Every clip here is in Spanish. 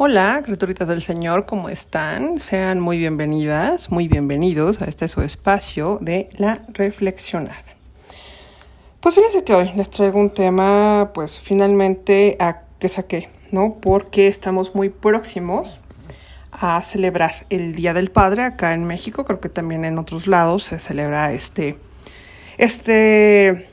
Hola, criaturitas del Señor, ¿cómo están? Sean muy bienvenidas, muy bienvenidos a este su espacio de la reflexionada. Pues fíjense que hoy les traigo un tema, pues finalmente a que saqué, ¿no? Porque estamos muy próximos a celebrar el Día del Padre acá en México, creo que también en otros lados se celebra este, este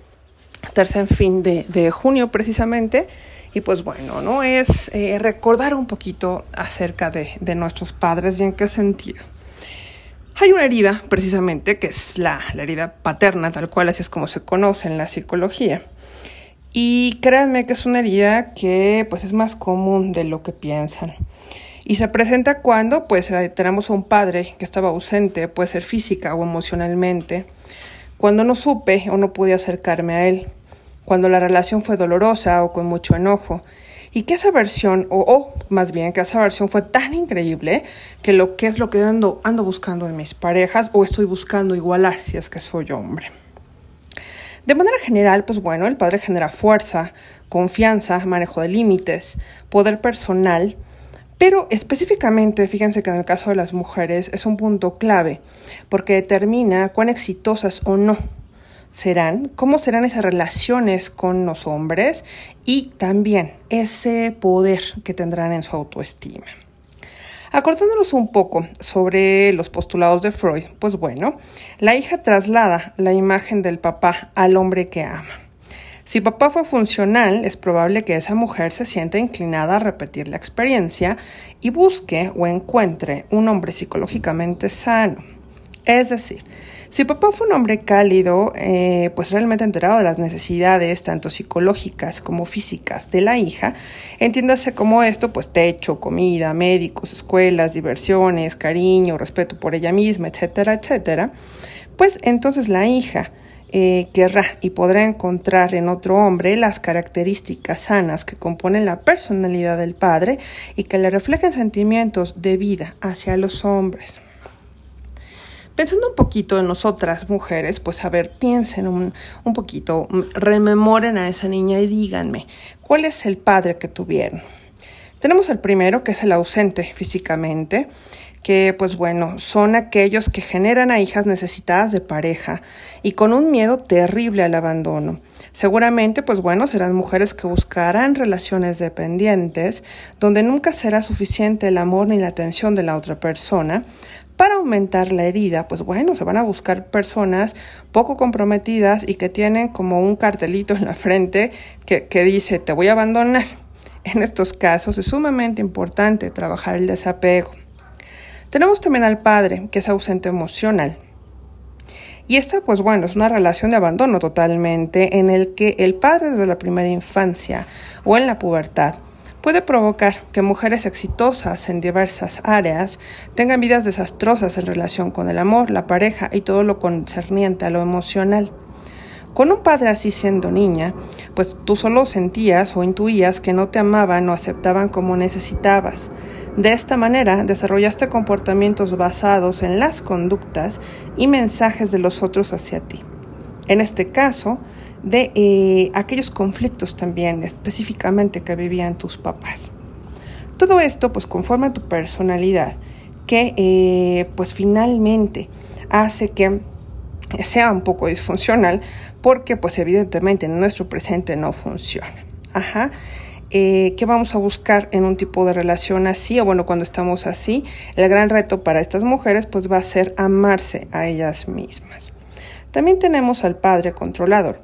tercer fin de, de junio precisamente. Y pues bueno, ¿no? Es eh, recordar un poquito acerca de, nuestros padres y en qué sentido. Hay una herida, precisamente, que es la, la herida paterna, tal cual así es como se conoce en la psicología. Y créanme que es una herida que pues es más común de lo que piensan. Y se presenta cuando pues eh, tenemos a un padre que estaba ausente, puede ser física o emocionalmente, cuando no supe o no pude acercarme a él cuando la relación fue dolorosa o con mucho enojo, y que esa versión, o, o, más bien que esa versión fue tan increíble que lo que es lo que ando, ando buscando en mis parejas o estoy buscando igualar si es que soy hombre. De manera general, pues bueno, el padre genera fuerza, confianza, manejo de límites, poder personal, pero específicamente, fíjense que en el caso de las mujeres es un punto clave, porque determina cuán exitosas o no serán, cómo serán esas relaciones con los hombres y también ese poder que tendrán en su autoestima. Acordándonos un poco sobre los postulados de Freud, pues bueno, la hija traslada la imagen del papá al hombre que ama. Si papá fue funcional, es probable que esa mujer se sienta inclinada a repetir la experiencia y busque o encuentre un hombre psicológicamente sano. Es decir, si papá fue un hombre cálido, eh, pues realmente enterado de las necesidades, tanto psicológicas como físicas, de la hija, entiéndase como esto, pues techo, comida, médicos, escuelas, diversiones, cariño, respeto por ella misma, etcétera, etcétera, pues entonces la hija eh, querrá y podrá encontrar en otro hombre las características sanas que componen la personalidad del padre y que le reflejen sentimientos de vida hacia los hombres. Pensando un poquito en nosotras mujeres, pues a ver, piensen un, un poquito, rememoren a esa niña y díganme, ¿cuál es el padre que tuvieron? Tenemos el primero, que es el ausente físicamente, que pues bueno, son aquellos que generan a hijas necesitadas de pareja y con un miedo terrible al abandono. Seguramente, pues bueno, serán mujeres que buscarán relaciones dependientes, donde nunca será suficiente el amor ni la atención de la otra persona, para aumentar la herida, pues bueno, se van a buscar personas poco comprometidas y que tienen como un cartelito en la frente que, que dice te voy a abandonar. En estos casos es sumamente importante trabajar el desapego. Tenemos también al padre, que es ausente emocional. Y esta, pues bueno, es una relación de abandono totalmente en el que el padre desde la primera infancia o en la pubertad puede provocar que mujeres exitosas en diversas áreas tengan vidas desastrosas en relación con el amor, la pareja y todo lo concerniente a lo emocional. Con un padre así siendo niña, pues tú solo sentías o intuías que no te amaban o aceptaban como necesitabas. De esta manera desarrollaste comportamientos basados en las conductas y mensajes de los otros hacia ti. En este caso, de eh, aquellos conflictos también específicamente que vivían tus papás. Todo esto pues conforma tu personalidad que eh, pues finalmente hace que sea un poco disfuncional porque pues evidentemente en nuestro presente no funciona. Ajá. Eh, ¿Qué vamos a buscar en un tipo de relación así? O bueno, cuando estamos así, el gran reto para estas mujeres pues va a ser amarse a ellas mismas. También tenemos al padre controlador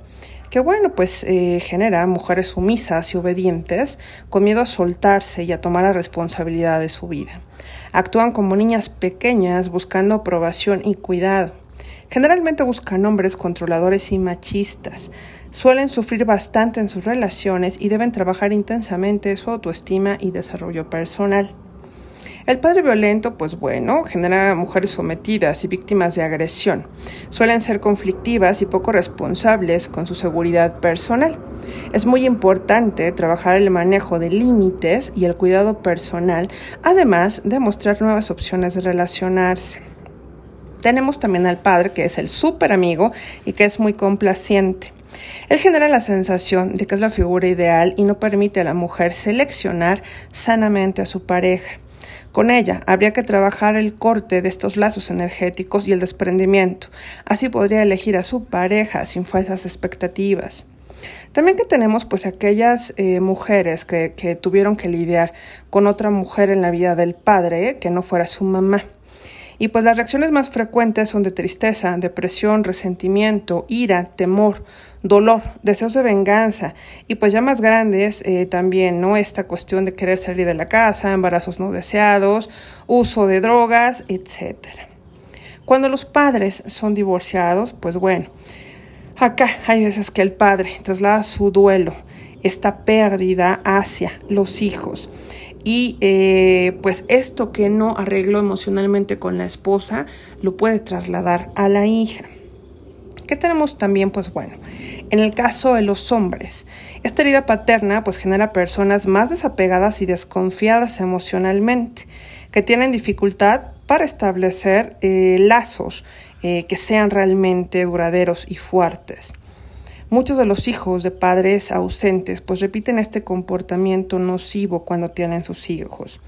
que bueno, pues eh, genera mujeres sumisas y obedientes con miedo a soltarse y a tomar la responsabilidad de su vida. Actúan como niñas pequeñas buscando aprobación y cuidado. Generalmente buscan hombres controladores y machistas. Suelen sufrir bastante en sus relaciones y deben trabajar intensamente su autoestima y desarrollo personal. El padre violento, pues bueno, genera mujeres sometidas y víctimas de agresión. Suelen ser conflictivas y poco responsables con su seguridad personal. Es muy importante trabajar el manejo de límites y el cuidado personal, además de mostrar nuevas opciones de relacionarse. Tenemos también al padre que es el súper amigo y que es muy complaciente. Él genera la sensación de que es la figura ideal y no permite a la mujer seleccionar sanamente a su pareja. Con ella habría que trabajar el corte de estos lazos energéticos y el desprendimiento. Así podría elegir a su pareja sin falsas expectativas. También que tenemos pues aquellas eh, mujeres que, que tuvieron que lidiar con otra mujer en la vida del padre que no fuera su mamá. Y pues las reacciones más frecuentes son de tristeza, depresión, resentimiento, ira, temor, dolor, deseos de venganza y pues ya más grandes eh, también, ¿no? Esta cuestión de querer salir de la casa, embarazos no deseados, uso de drogas, etc. Cuando los padres son divorciados, pues bueno, acá hay veces que el padre traslada su duelo, esta pérdida hacia los hijos y eh, pues esto que no arregló emocionalmente con la esposa lo puede trasladar a la hija. ¿Qué tenemos también? Pues bueno, en el caso de los hombres, esta herida paterna pues genera personas más desapegadas y desconfiadas emocionalmente, que tienen dificultad para establecer eh, lazos eh, que sean realmente duraderos y fuertes. Muchos de los hijos de padres ausentes pues repiten este comportamiento nocivo cuando tienen sus hijos.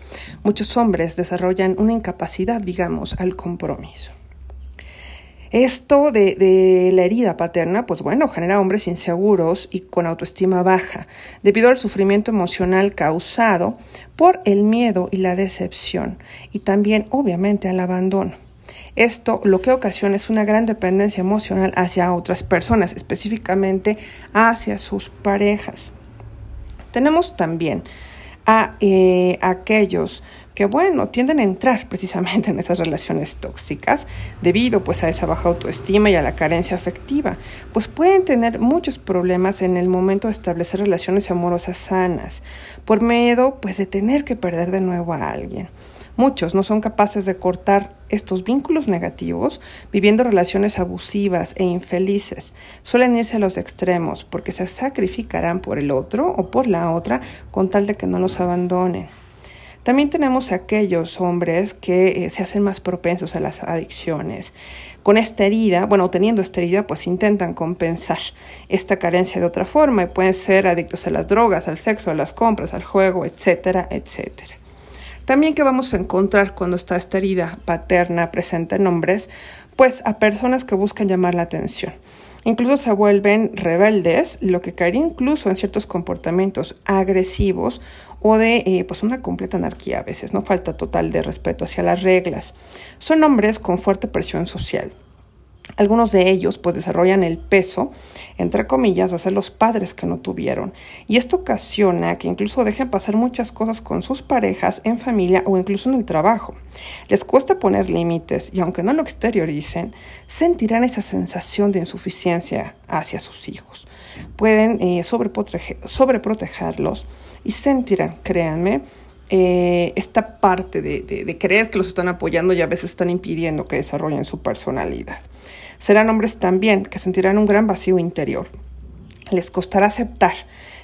Muchos hombres desarrollan una incapacidad, digamos, al compromiso. Esto de, de, la herida paterna, pues bueno, genera hombres inseguros y con autoestima baja, debido al sufrimiento emocional causado por el miedo y la decepción, y también obviamente al abandono. Esto lo que ocasiona es una gran dependencia emocional hacia otras personas, específicamente hacia sus parejas. Tenemos también a eh, aquellos que bueno, tienden a entrar precisamente en esas relaciones tóxicas debido pues a esa baja autoestima y a la carencia afectiva, pues pueden tener muchos problemas en el momento de establecer relaciones amorosas sanas, por miedo pues de tener que perder de nuevo a alguien. Muchos no son capaces de cortar estos vínculos negativos viviendo relaciones abusivas e infelices. Suelen irse a los extremos porque se sacrificarán por el otro o por la otra con tal de que no los abandonen. También tenemos aquellos hombres que eh, se hacen más propensos a las adicciones. Con esta herida, bueno, teniendo esta herida, pues intentan compensar esta carencia de otra forma y pueden ser adictos a las drogas, al sexo, a las compras, al juego, etcétera, etcétera. También que vamos a encontrar cuando está esta herida paterna presente en hombres, pues a personas que buscan llamar la atención. Incluso se vuelven rebeldes, lo que caería incluso en ciertos comportamientos agresivos o de eh, pues una completa anarquía a veces, no falta total de respeto hacia las reglas. Son hombres con fuerte presión social. Algunos de ellos pues desarrollan el peso, entre comillas, de ser los padres que no tuvieron. Y esto ocasiona que incluso dejen pasar muchas cosas con sus parejas, en familia o incluso en el trabajo. Les cuesta poner límites y aunque no lo exterioricen, sentirán esa sensación de insuficiencia hacia sus hijos. Pueden eh, sobreprotegerlos y sentirán, créanme, eh, esta parte de, creer que los están apoyando y a veces están impidiendo que desarrollen su personalidad. Serán hombres también que sentirán un gran vacío interior. Les costará aceptar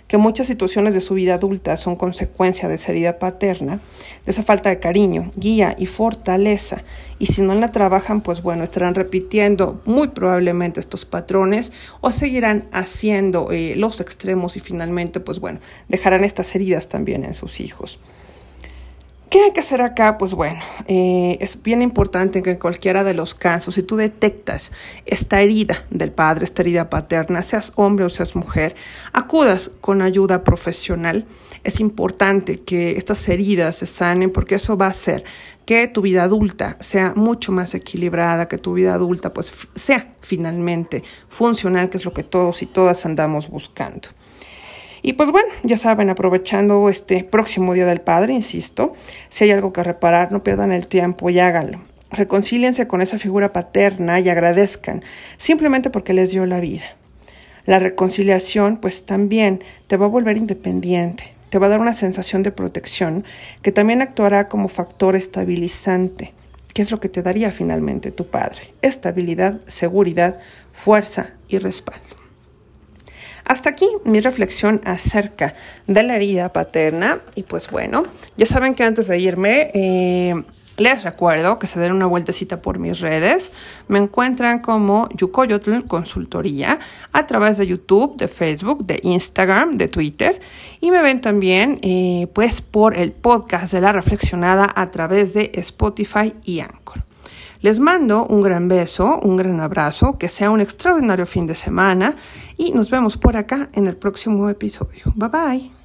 que muchas situaciones de su vida adulta son consecuencia de esa herida paterna, de esa falta de cariño, guía y fortaleza. Y si no la trabajan, pues bueno, estarán repitiendo muy probablemente estos patrones o seguirán haciendo eh, los extremos y finalmente, pues bueno, dejarán estas heridas también en sus hijos. ¿Qué hay que hacer acá? Pues bueno, eh, es bien importante que en cualquiera de los casos, si tú detectas esta herida del padre, esta herida paterna, seas hombre o seas mujer, acudas con ayuda profesional. Es importante que estas heridas se sanen porque eso va a hacer que tu vida adulta sea mucho más equilibrada, que tu vida adulta pues sea finalmente funcional, que es lo que todos y todas andamos buscando. Y pues bueno, ya saben, aprovechando este próximo Día del Padre, insisto, si hay algo que reparar, no pierdan el tiempo y háganlo. Reconcíliense con esa figura paterna y agradezcan, simplemente porque les dio la vida. La reconciliación, pues también te va a volver independiente, te va a dar una sensación de protección que también actuará como factor estabilizante, que es lo que te daría finalmente tu padre. Estabilidad, seguridad, fuerza y respaldo. Hasta aquí mi reflexión acerca de la herida paterna. Y pues bueno, ya saben que antes de irme, eh, Les recuerdo que se den una vueltecita por mis redes. Me encuentran como Yukoyotl Consultoría a través de YouTube, de Facebook, de Instagram, de Twitter. Y me ven también eh, pues por el podcast de la reflexionada a través de Spotify y Anchor. Les mando un gran beso, un gran abrazo, que sea un extraordinario fin de semana y nos vemos por acá en el próximo episodio. Bye bye.